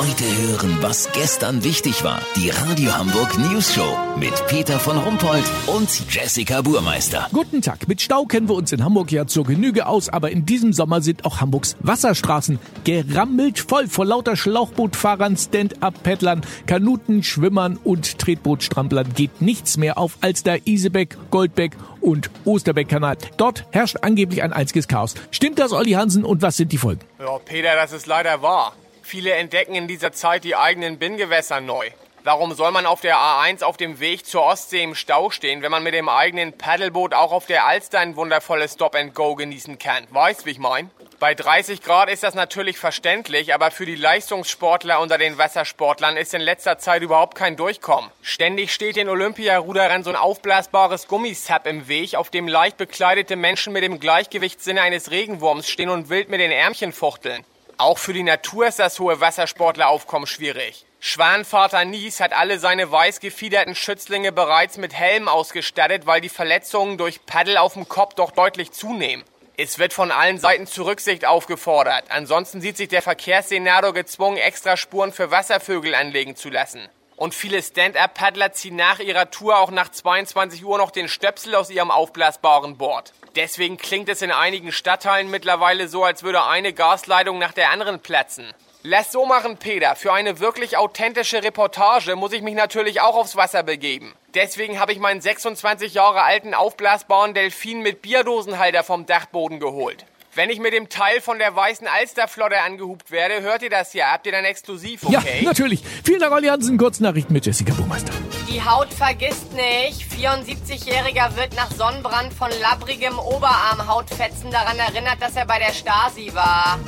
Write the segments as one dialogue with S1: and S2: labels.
S1: Heute hören, was gestern wichtig war. Die Radio Hamburg News Show mit Peter von Rumpold und Jessica Burmeister.
S2: Guten Tag. Mit Stau kennen wir uns in Hamburg ja zur Genüge aus, aber in diesem Sommer sind auch Hamburgs Wasserstraßen gerammelt voll vor lauter Schlauchbootfahrern, Stand-up-Paddlern, Kanuten, Schwimmern und Tretbootstramplern geht nichts mehr auf als der Isebeck, Goldbeck und Osterbeck-Kanal. Dort herrscht angeblich ein einziges Chaos. Stimmt das, Olli Hansen, und was sind die Folgen?
S3: Ja, Peter, das ist leider wahr. Viele entdecken in dieser Zeit die eigenen Binngewässer neu. Warum soll man auf der A1 auf dem Weg zur Ostsee im Stau stehen, wenn man mit dem eigenen Paddleboot auch auf der Alster ein wundervolles Stop-and-Go genießen kann? Weißt, wie ich mein? Bei 30 Grad ist das natürlich verständlich, aber für die Leistungssportler unter den Wassersportlern ist in letzter Zeit überhaupt kein Durchkommen. Ständig steht den Olympiaruderern so ein aufblasbares Gummisap im Weg, auf dem leicht bekleidete Menschen mit dem Gleichgewichtssinne eines Regenwurms stehen und wild mit den Ärmchen fuchteln. Auch für die Natur ist das hohe Wassersportleraufkommen schwierig. Schwanvater Nies hat alle seine weiß gefiederten Schützlinge bereits mit Helm ausgestattet, weil die Verletzungen durch Paddel auf dem Kopf doch deutlich zunehmen. Es wird von allen Seiten zur Rücksicht aufgefordert. Ansonsten sieht sich der Verkehrssenator gezwungen, extra Spuren für Wasservögel anlegen zu lassen. Und viele Stand-Up-Paddler ziehen nach ihrer Tour auch nach 22 Uhr noch den Stöpsel aus ihrem aufblasbaren Board. Deswegen klingt es in einigen Stadtteilen mittlerweile so, als würde eine Gasleitung nach der anderen platzen. Lass so machen, Peter. Für eine wirklich authentische Reportage muss ich mich natürlich auch aufs Wasser begeben. Deswegen habe ich meinen 26 Jahre alten aufblasbaren Delfin mit Bierdosenhalter vom Dachboden geholt. Wenn ich mit dem Teil von der weißen Alsterflotte angehupt werde, hört ihr das ja. Habt ihr dann exklusiv, okay?
S2: Ja, natürlich. Vielen Dank, Olli Hansen. Kurznachrichten mit Jessica Burmeister.
S4: Die Haut vergisst nicht. 74-Jähriger wird nach Sonnenbrand von labbrigem Oberarmhautfetzen daran erinnert, dass er bei der Stasi war.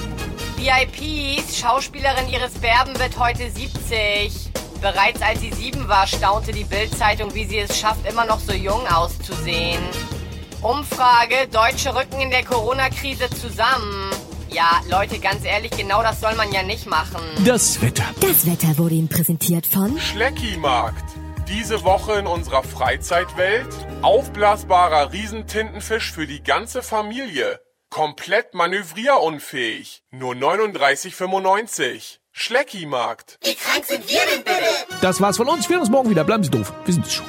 S4: VIPs, Schauspielerin Iris Berben wird heute 70. Bereits als sie sieben war, staunte die Bildzeitung, wie sie es schafft, immer noch so jung auszusehen. Umfrage, Deutsche rücken in der Corona-Krise zusammen. Ja, Leute, ganz ehrlich, genau das soll man ja nicht machen.
S2: Das Wetter.
S5: Das Wetter wurde Ihnen präsentiert von
S6: Schleckimarkt. Diese Woche in unserer Freizeitwelt aufblasbarer Riesentintenfisch für die ganze Familie. Komplett manövrierunfähig. Nur 39,95. Schleckimarkt.
S2: Das war's von uns. Wir sehen uns morgen wieder. Bleiben Sie doof. Wir sind es schon.